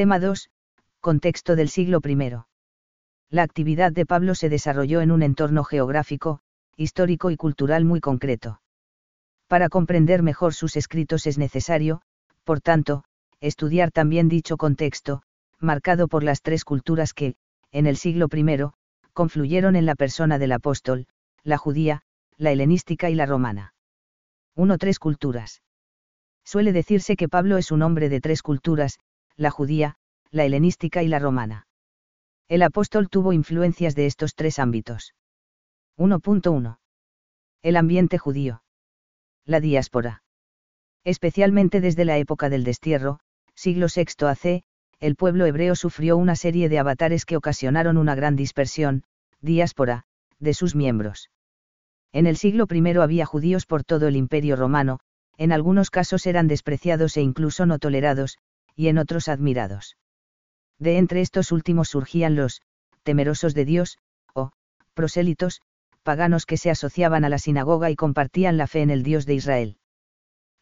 Tema 2. Contexto del siglo I. La actividad de Pablo se desarrolló en un entorno geográfico, histórico y cultural muy concreto. Para comprender mejor sus escritos es necesario, por tanto, estudiar también dicho contexto, marcado por las tres culturas que, en el siglo I, confluyeron en la persona del apóstol, la judía, la helenística y la romana. 1. Tres culturas. Suele decirse que Pablo es un hombre de tres culturas, la judía, la helenística y la romana. El apóstol tuvo influencias de estos tres ámbitos. 1.1. El ambiente judío. La diáspora. Especialmente desde la época del destierro, siglo VI AC, el pueblo hebreo sufrió una serie de avatares que ocasionaron una gran dispersión, diáspora, de sus miembros. En el siglo I había judíos por todo el imperio romano, en algunos casos eran despreciados e incluso no tolerados, y en otros admirados. De entre estos últimos surgían los, temerosos de Dios, o, prosélitos, paganos que se asociaban a la sinagoga y compartían la fe en el Dios de Israel.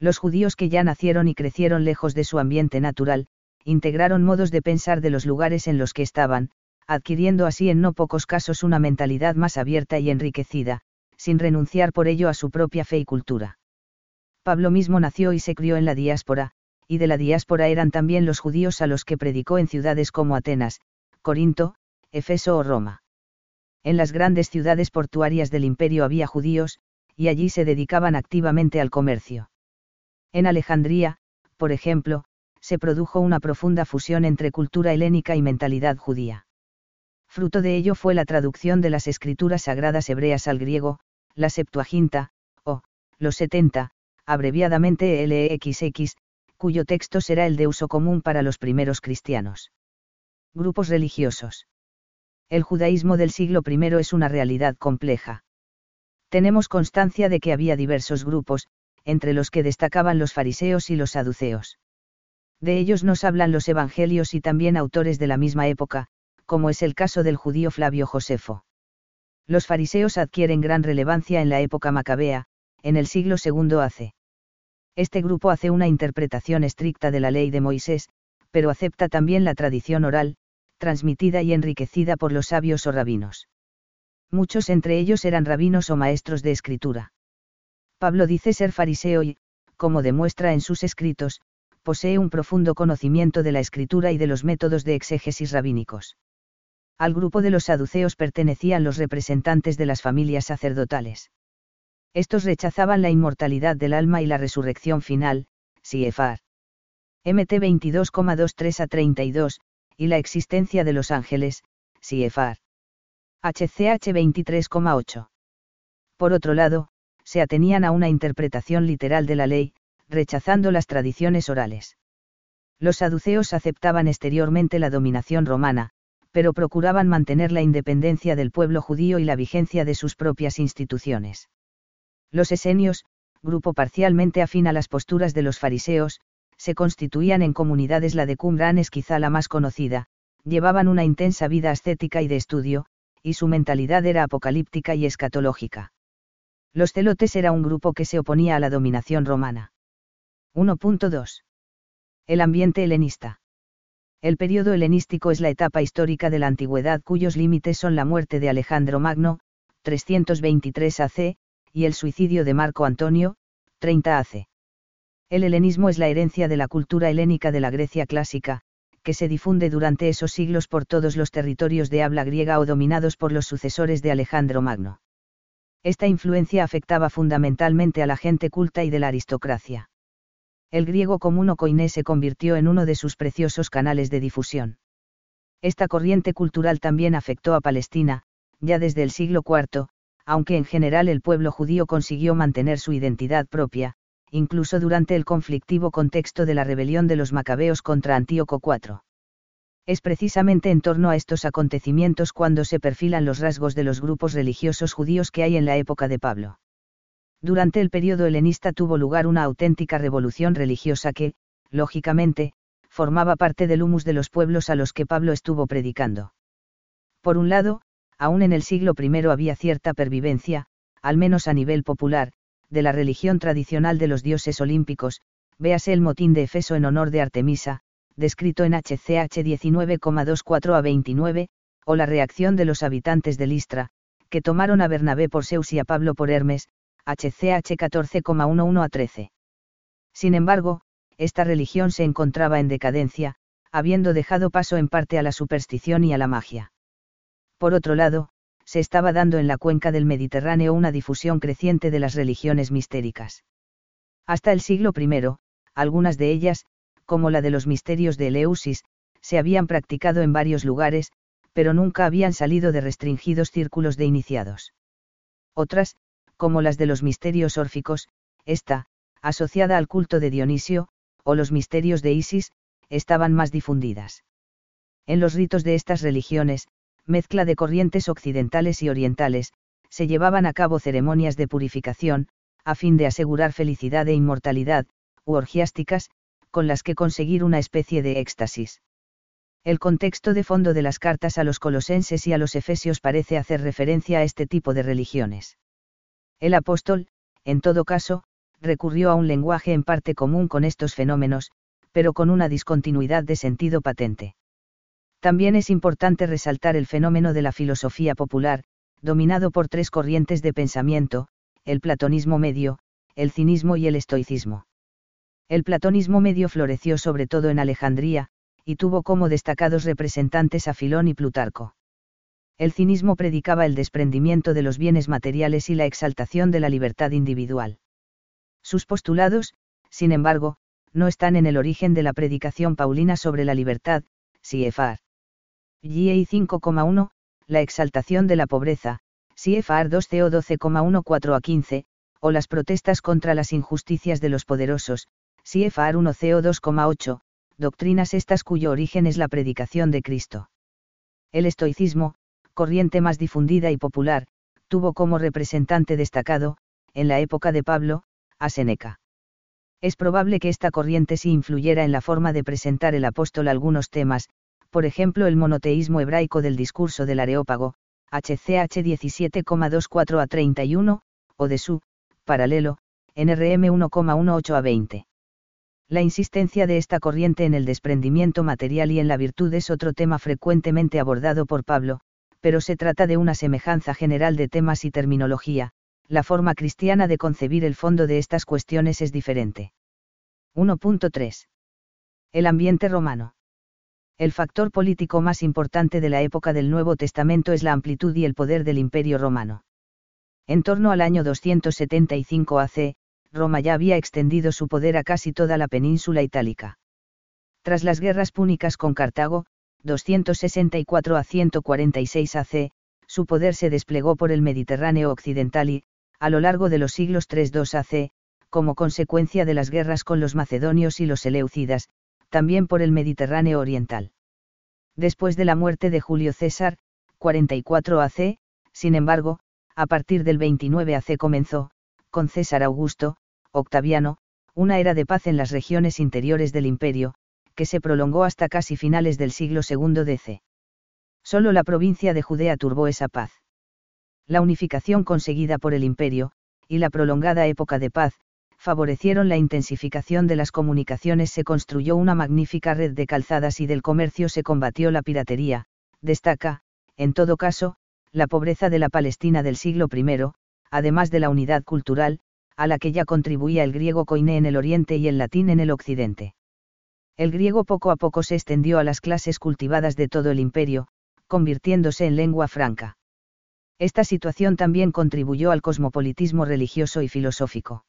Los judíos que ya nacieron y crecieron lejos de su ambiente natural, integraron modos de pensar de los lugares en los que estaban, adquiriendo así en no pocos casos una mentalidad más abierta y enriquecida, sin renunciar por ello a su propia fe y cultura. Pablo mismo nació y se crió en la diáspora, y de la diáspora eran también los judíos a los que predicó en ciudades como Atenas, Corinto, Efeso o Roma. En las grandes ciudades portuarias del imperio había judíos, y allí se dedicaban activamente al comercio. En Alejandría, por ejemplo, se produjo una profunda fusión entre cultura helénica y mentalidad judía. Fruto de ello fue la traducción de las escrituras sagradas hebreas al griego, la Septuaginta, o, los 70, abreviadamente LXX, cuyo texto será el de uso común para los primeros cristianos. Grupos religiosos. El judaísmo del siglo I es una realidad compleja. Tenemos constancia de que había diversos grupos, entre los que destacaban los fariseos y los saduceos. De ellos nos hablan los evangelios y también autores de la misma época, como es el caso del judío Flavio Josefo. Los fariseos adquieren gran relevancia en la época macabea, en el siglo II AC. Este grupo hace una interpretación estricta de la ley de Moisés, pero acepta también la tradición oral, transmitida y enriquecida por los sabios o rabinos. Muchos entre ellos eran rabinos o maestros de escritura. Pablo dice ser fariseo y, como demuestra en sus escritos, posee un profundo conocimiento de la escritura y de los métodos de exégesis rabínicos. Al grupo de los saduceos pertenecían los representantes de las familias sacerdotales. Estos rechazaban la inmortalidad del alma y la resurrección final, Siefar. MT 22,23 a 32, y la existencia de los ángeles, Siefar. HCH 23,8. Por otro lado, se atenían a una interpretación literal de la ley, rechazando las tradiciones orales. Los saduceos aceptaban exteriormente la dominación romana, pero procuraban mantener la independencia del pueblo judío y la vigencia de sus propias instituciones. Los esenios, grupo parcialmente afín a las posturas de los fariseos, se constituían en comunidades la de Qumran es quizá la más conocida, llevaban una intensa vida ascética y de estudio, y su mentalidad era apocalíptica y escatológica. Los celotes era un grupo que se oponía a la dominación romana. 1.2. El ambiente helenista. El periodo helenístico es la etapa histórica de la antigüedad cuyos límites son la muerte de Alejandro Magno, 323 AC, y el suicidio de Marco Antonio, 30 AC. El helenismo es la herencia de la cultura helénica de la Grecia clásica, que se difunde durante esos siglos por todos los territorios de habla griega o dominados por los sucesores de Alejandro Magno. Esta influencia afectaba fundamentalmente a la gente culta y de la aristocracia el griego común o koiné se convirtió en uno de sus preciosos canales de difusión. Esta corriente cultural también afectó a Palestina, ya desde el siglo IV, aunque en general el pueblo judío consiguió mantener su identidad propia, incluso durante el conflictivo contexto de la rebelión de los macabeos contra Antíoco IV. Es precisamente en torno a estos acontecimientos cuando se perfilan los rasgos de los grupos religiosos judíos que hay en la época de Pablo. Durante el periodo helenista tuvo lugar una auténtica revolución religiosa que, lógicamente, formaba parte del humus de los pueblos a los que Pablo estuvo predicando. Por un lado, aún en el siglo I había cierta pervivencia, al menos a nivel popular, de la religión tradicional de los dioses olímpicos, véase el motín de Efeso en honor de Artemisa, descrito en HCH 19,24 a 29, o la reacción de los habitantes de Listra, que tomaron a Bernabé por Zeus y a Pablo por Hermes, HCH 14,11 a 13. Sin embargo, esta religión se encontraba en decadencia, habiendo dejado paso en parte a la superstición y a la magia. Por otro lado, se estaba dando en la cuenca del Mediterráneo una difusión creciente de las religiones mistéricas. Hasta el siglo I, algunas de ellas, como la de los misterios de Eleusis, se habían practicado en varios lugares, pero nunca habían salido de restringidos círculos de iniciados. Otras, como las de los misterios órficos, esta, asociada al culto de Dionisio, o los misterios de Isis, estaban más difundidas. En los ritos de estas religiones, mezcla de corrientes occidentales y orientales, se llevaban a cabo ceremonias de purificación, a fin de asegurar felicidad e inmortalidad, u orgiásticas, con las que conseguir una especie de éxtasis. El contexto de fondo de las cartas a los colosenses y a los efesios parece hacer referencia a este tipo de religiones. El apóstol, en todo caso, recurrió a un lenguaje en parte común con estos fenómenos, pero con una discontinuidad de sentido patente. También es importante resaltar el fenómeno de la filosofía popular, dominado por tres corrientes de pensamiento, el platonismo medio, el cinismo y el estoicismo. El platonismo medio floreció sobre todo en Alejandría, y tuvo como destacados representantes a Filón y Plutarco. El cinismo predicaba el desprendimiento de los bienes materiales y la exaltación de la libertad individual. Sus postulados, sin embargo, no están en el origen de la predicación paulina sobre la libertad, Siefar. GI 5,1, la exaltación de la pobreza, CFR 2CO 12,14 a 15, o las protestas contra las injusticias de los poderosos, CFR 1 CO 2,8, doctrinas estas cuyo origen es la predicación de Cristo. El estoicismo, corriente más difundida y popular, tuvo como representante destacado, en la época de Pablo, a Seneca. Es probable que esta corriente sí influyera en la forma de presentar el apóstol algunos temas, por ejemplo el monoteísmo hebraico del discurso del Areópago, HCH 17,24 a 31, o de su, paralelo, NRM 1,18 a 20. La insistencia de esta corriente en el desprendimiento material y en la virtud es otro tema frecuentemente abordado por Pablo, pero se trata de una semejanza general de temas y terminología, la forma cristiana de concebir el fondo de estas cuestiones es diferente. 1.3. El ambiente romano. El factor político más importante de la época del Nuevo Testamento es la amplitud y el poder del Imperio romano. En torno al año 275 AC, Roma ya había extendido su poder a casi toda la península itálica. Tras las guerras púnicas con Cartago, 264 a 146 AC, su poder se desplegó por el Mediterráneo occidental y, a lo largo de los siglos 3-2 AC, como consecuencia de las guerras con los macedonios y los eleucidas, también por el Mediterráneo oriental. Después de la muerte de Julio César, 44 AC, sin embargo, a partir del 29 AC comenzó, con César Augusto, Octaviano, una era de paz en las regiones interiores del imperio, que se prolongó hasta casi finales del siglo II DC. Solo la provincia de Judea turbó esa paz. La unificación conseguida por el imperio, y la prolongada época de paz, favorecieron la intensificación de las comunicaciones, se construyó una magnífica red de calzadas y del comercio se combatió la piratería, destaca, en todo caso, la pobreza de la Palestina del siglo I, además de la unidad cultural, a la que ya contribuía el griego koiné en el oriente y el latín en el occidente. El griego poco a poco se extendió a las clases cultivadas de todo el imperio, convirtiéndose en lengua franca. Esta situación también contribuyó al cosmopolitismo religioso y filosófico.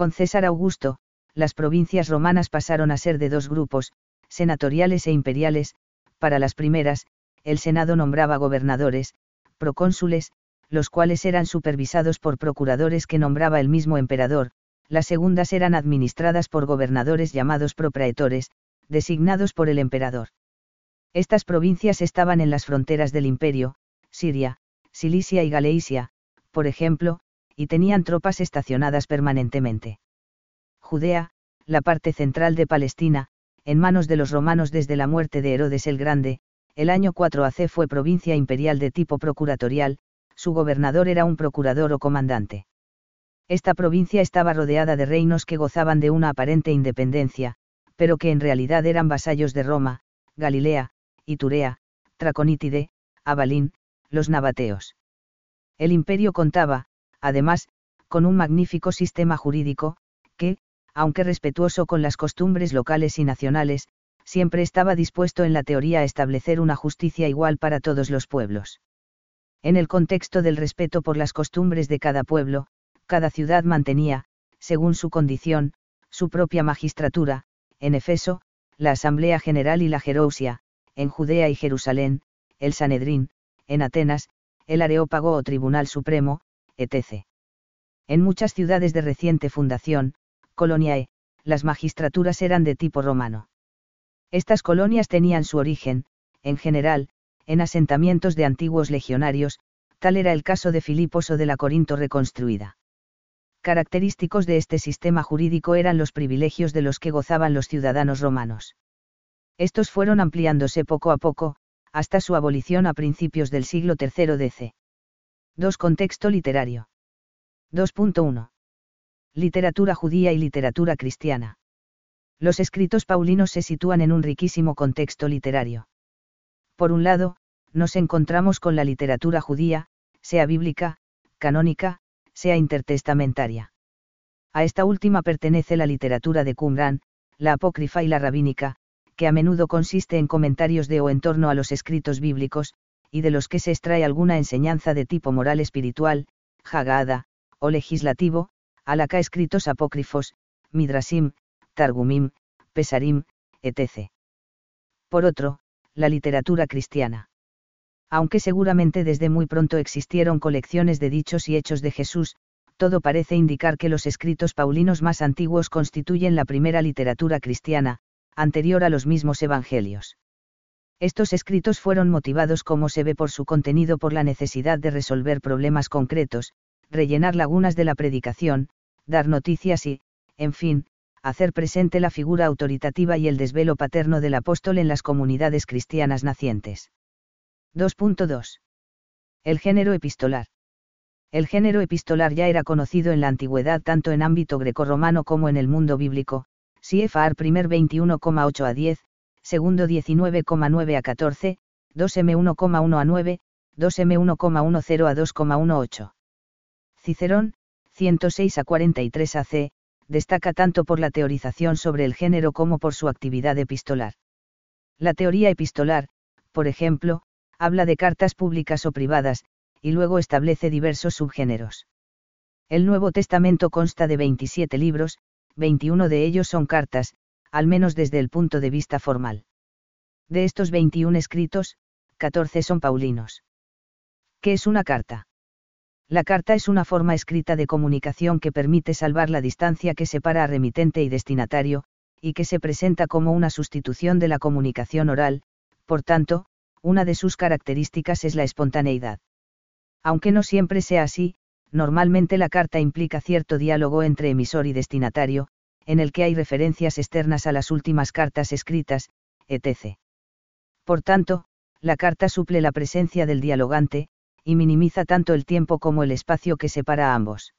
Con César Augusto, las provincias romanas pasaron a ser de dos grupos, senatoriales e imperiales, para las primeras, el Senado nombraba gobernadores, procónsules, los cuales eran supervisados por procuradores que nombraba el mismo emperador, las segundas eran administradas por gobernadores llamados propraetores, designados por el emperador. Estas provincias estaban en las fronteras del imperio, Siria, Cilicia y Galeisia, por ejemplo, y tenían tropas estacionadas permanentemente. Judea, la parte central de Palestina, en manos de los romanos desde la muerte de Herodes el Grande, el año 4 AC fue provincia imperial de tipo procuratorial, su gobernador era un procurador o comandante. Esta provincia estaba rodeada de reinos que gozaban de una aparente independencia, pero que en realidad eran vasallos de Roma, Galilea, Iturea, Traconítide, Abalín, los nabateos. El imperio contaba, además, con un magnífico sistema jurídico, que, aunque respetuoso con las costumbres locales y nacionales, siempre estaba dispuesto en la teoría a establecer una justicia igual para todos los pueblos. En el contexto del respeto por las costumbres de cada pueblo, cada ciudad mantenía, según su condición, su propia magistratura, en Efeso, la Asamblea General y la Jerousia, en Judea y Jerusalén, el Sanedrín, en Atenas, el Areópago o Tribunal Supremo, etc. En muchas ciudades de reciente fundación, coloniae, las magistraturas eran de tipo romano. Estas colonias tenían su origen, en general, en asentamientos de antiguos legionarios, tal era el caso de Filipos o de la Corinto reconstruida. Característicos de este sistema jurídico eran los privilegios de los que gozaban los ciudadanos romanos. Estos fueron ampliándose poco a poco, hasta su abolición a principios del siglo III DC. 2. Contexto literario. 2.1. Literatura judía y literatura cristiana. Los escritos paulinos se sitúan en un riquísimo contexto literario. Por un lado, nos encontramos con la literatura judía, sea bíblica, canónica, sea intertestamentaria. A esta última pertenece la literatura de Qumran, la apócrifa y la rabínica, que a menudo consiste en comentarios de o en torno a los escritos bíblicos, y de los que se extrae alguna enseñanza de tipo moral espiritual, jagada, o legislativo, alaka escritos apócrifos, midrasim, targumim, pesarim, etc. Por otro, la literatura cristiana. Aunque seguramente desde muy pronto existieron colecciones de dichos y hechos de Jesús, todo parece indicar que los escritos paulinos más antiguos constituyen la primera literatura cristiana, anterior a los mismos evangelios. Estos escritos fueron motivados como se ve por su contenido por la necesidad de resolver problemas concretos, rellenar lagunas de la predicación, dar noticias y, en fin, hacer presente la figura autoritativa y el desvelo paterno del apóstol en las comunidades cristianas nacientes. 2.2. El género epistolar. El género epistolar ya era conocido en la antigüedad tanto en ámbito grecorromano como en el mundo bíblico, CFR primer 21,8 a 10, segundo 19,9 a 14, 2M1,1 a 9, 2M1,10 a 2,18. Cicerón, 106 a 43 AC, destaca tanto por la teorización sobre el género como por su actividad epistolar. La teoría epistolar, por ejemplo, habla de cartas públicas o privadas, y luego establece diversos subgéneros. El Nuevo Testamento consta de 27 libros, 21 de ellos son cartas, al menos desde el punto de vista formal. De estos 21 escritos, 14 son paulinos. ¿Qué es una carta? La carta es una forma escrita de comunicación que permite salvar la distancia que separa a remitente y destinatario, y que se presenta como una sustitución de la comunicación oral, por tanto, una de sus características es la espontaneidad. Aunque no siempre sea así, normalmente la carta implica cierto diálogo entre emisor y destinatario, en el que hay referencias externas a las últimas cartas escritas, etc. Por tanto, la carta suple la presencia del dialogante, y minimiza tanto el tiempo como el espacio que separa a ambos.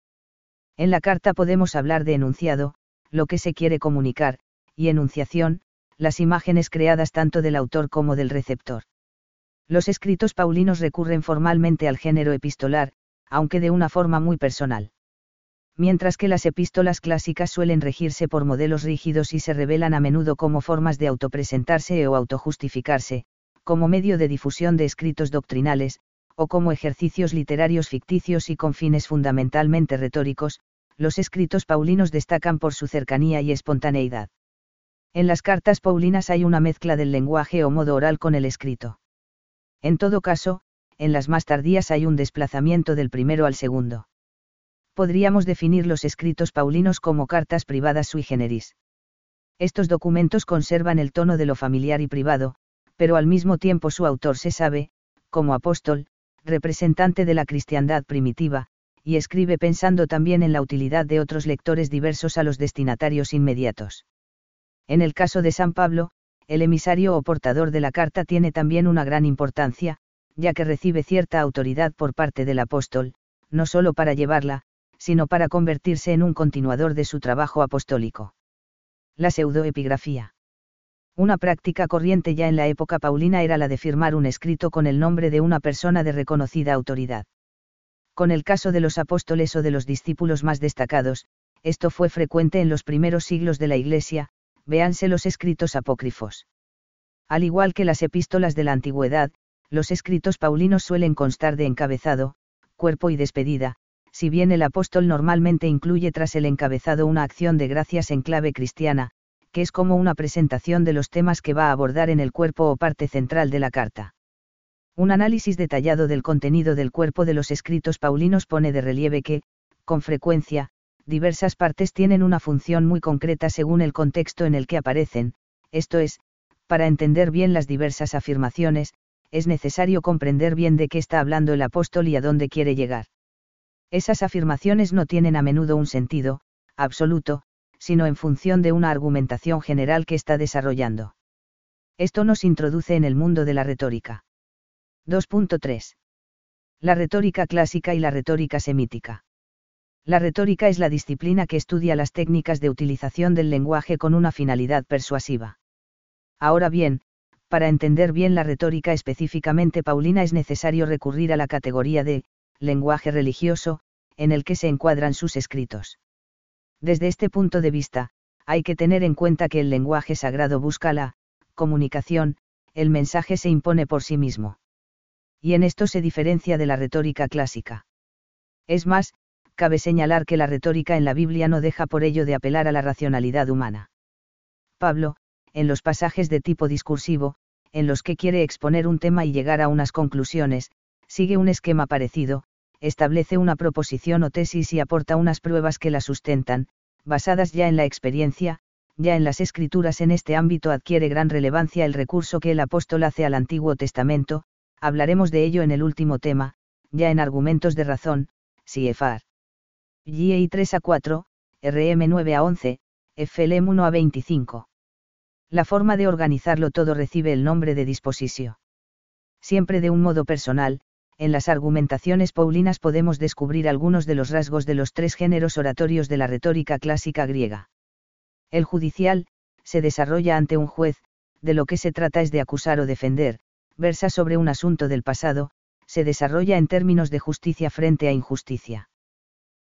En la carta podemos hablar de enunciado, lo que se quiere comunicar, y enunciación, las imágenes creadas tanto del autor como del receptor. Los escritos paulinos recurren formalmente al género epistolar, aunque de una forma muy personal. Mientras que las epístolas clásicas suelen regirse por modelos rígidos y se revelan a menudo como formas de autopresentarse o autojustificarse, como medio de difusión de escritos doctrinales, o como ejercicios literarios ficticios y con fines fundamentalmente retóricos, los escritos paulinos destacan por su cercanía y espontaneidad. En las cartas paulinas hay una mezcla del lenguaje o modo oral con el escrito. En todo caso, en las más tardías hay un desplazamiento del primero al segundo. Podríamos definir los escritos paulinos como cartas privadas sui generis. Estos documentos conservan el tono de lo familiar y privado, pero al mismo tiempo su autor se sabe, como apóstol, representante de la cristiandad primitiva, y escribe pensando también en la utilidad de otros lectores diversos a los destinatarios inmediatos. En el caso de San Pablo, el emisario o portador de la carta tiene también una gran importancia, ya que recibe cierta autoridad por parte del apóstol, no solo para llevarla, sino para convertirse en un continuador de su trabajo apostólico. La pseudoepigrafía. Una práctica corriente ya en la época paulina era la de firmar un escrito con el nombre de una persona de reconocida autoridad. Con el caso de los apóstoles o de los discípulos más destacados, esto fue frecuente en los primeros siglos de la Iglesia, véanse los escritos apócrifos. Al igual que las epístolas de la antigüedad, los escritos paulinos suelen constar de encabezado, cuerpo y despedida, si bien el apóstol normalmente incluye tras el encabezado una acción de gracias en clave cristiana, que es como una presentación de los temas que va a abordar en el cuerpo o parte central de la carta. Un análisis detallado del contenido del cuerpo de los escritos paulinos pone de relieve que, con frecuencia, diversas partes tienen una función muy concreta según el contexto en el que aparecen, esto es, para entender bien las diversas afirmaciones, es necesario comprender bien de qué está hablando el apóstol y a dónde quiere llegar. Esas afirmaciones no tienen a menudo un sentido, absoluto, sino en función de una argumentación general que está desarrollando. Esto nos introduce en el mundo de la retórica. 2.3. La retórica clásica y la retórica semítica. La retórica es la disciplina que estudia las técnicas de utilización del lenguaje con una finalidad persuasiva. Ahora bien, para entender bien la retórica específicamente paulina es necesario recurrir a la categoría de lenguaje religioso, en el que se encuadran sus escritos. Desde este punto de vista, hay que tener en cuenta que el lenguaje sagrado busca la comunicación, el mensaje se impone por sí mismo. Y en esto se diferencia de la retórica clásica. Es más, cabe señalar que la retórica en la Biblia no deja por ello de apelar a la racionalidad humana. Pablo, en los pasajes de tipo discursivo, en los que quiere exponer un tema y llegar a unas conclusiones, sigue un esquema parecido, establece una proposición o tesis y aporta unas pruebas que la sustentan, basadas ya en la experiencia, ya en las escrituras en este ámbito adquiere gran relevancia el recurso que el apóstol hace al Antiguo Testamento, hablaremos de ello en el último tema, ya en argumentos de razón, CFR. GEI 3 a 4, RM 9 a 11, FLM 1 a 25. La forma de organizarlo todo recibe el nombre de disposisio. Siempre de un modo personal, en las argumentaciones paulinas podemos descubrir algunos de los rasgos de los tres géneros oratorios de la retórica clásica griega. El judicial, se desarrolla ante un juez, de lo que se trata es de acusar o defender, versa sobre un asunto del pasado, se desarrolla en términos de justicia frente a injusticia.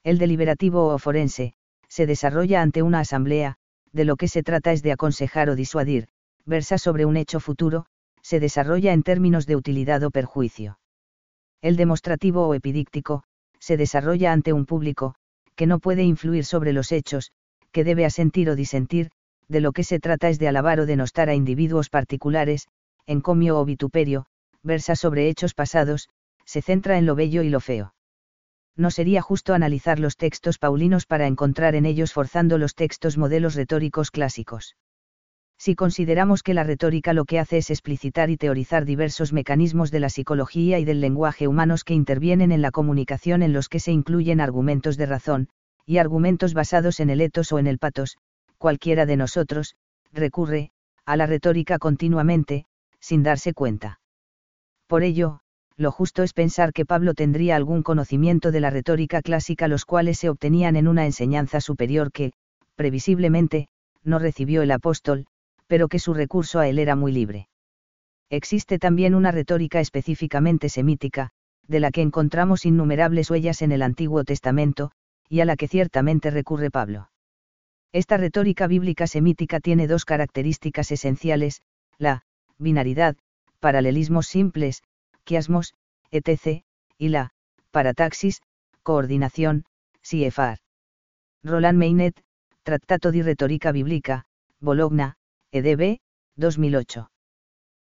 El deliberativo o forense, se desarrolla ante una asamblea, de lo que se trata es de aconsejar o disuadir, versa sobre un hecho futuro, se desarrolla en términos de utilidad o perjuicio el demostrativo o epidíctico, se desarrolla ante un público, que no puede influir sobre los hechos, que debe asentir o disentir, de lo que se trata es de alabar o denostar a individuos particulares, encomio o vituperio, versa sobre hechos pasados, se centra en lo bello y lo feo. No sería justo analizar los textos paulinos para encontrar en ellos forzando los textos modelos retóricos clásicos. Si consideramos que la retórica lo que hace es explicitar y teorizar diversos mecanismos de la psicología y del lenguaje humanos que intervienen en la comunicación en los que se incluyen argumentos de razón, y argumentos basados en el etos o en el patos, cualquiera de nosotros, recurre, a la retórica continuamente, sin darse cuenta. Por ello, lo justo es pensar que Pablo tendría algún conocimiento de la retórica clásica los cuales se obtenían en una enseñanza superior que, previsiblemente, no recibió el apóstol, pero que su recurso a él era muy libre. Existe también una retórica específicamente semítica, de la que encontramos innumerables huellas en el Antiguo Testamento, y a la que ciertamente recurre Pablo. Esta retórica bíblica semítica tiene dos características esenciales, la binaridad, paralelismos simples, quiasmos, etc., y la parataxis, coordinación, siefar. Roland Meinet, Tractato di Retórica Bíblica, Bologna, EDB, 2008.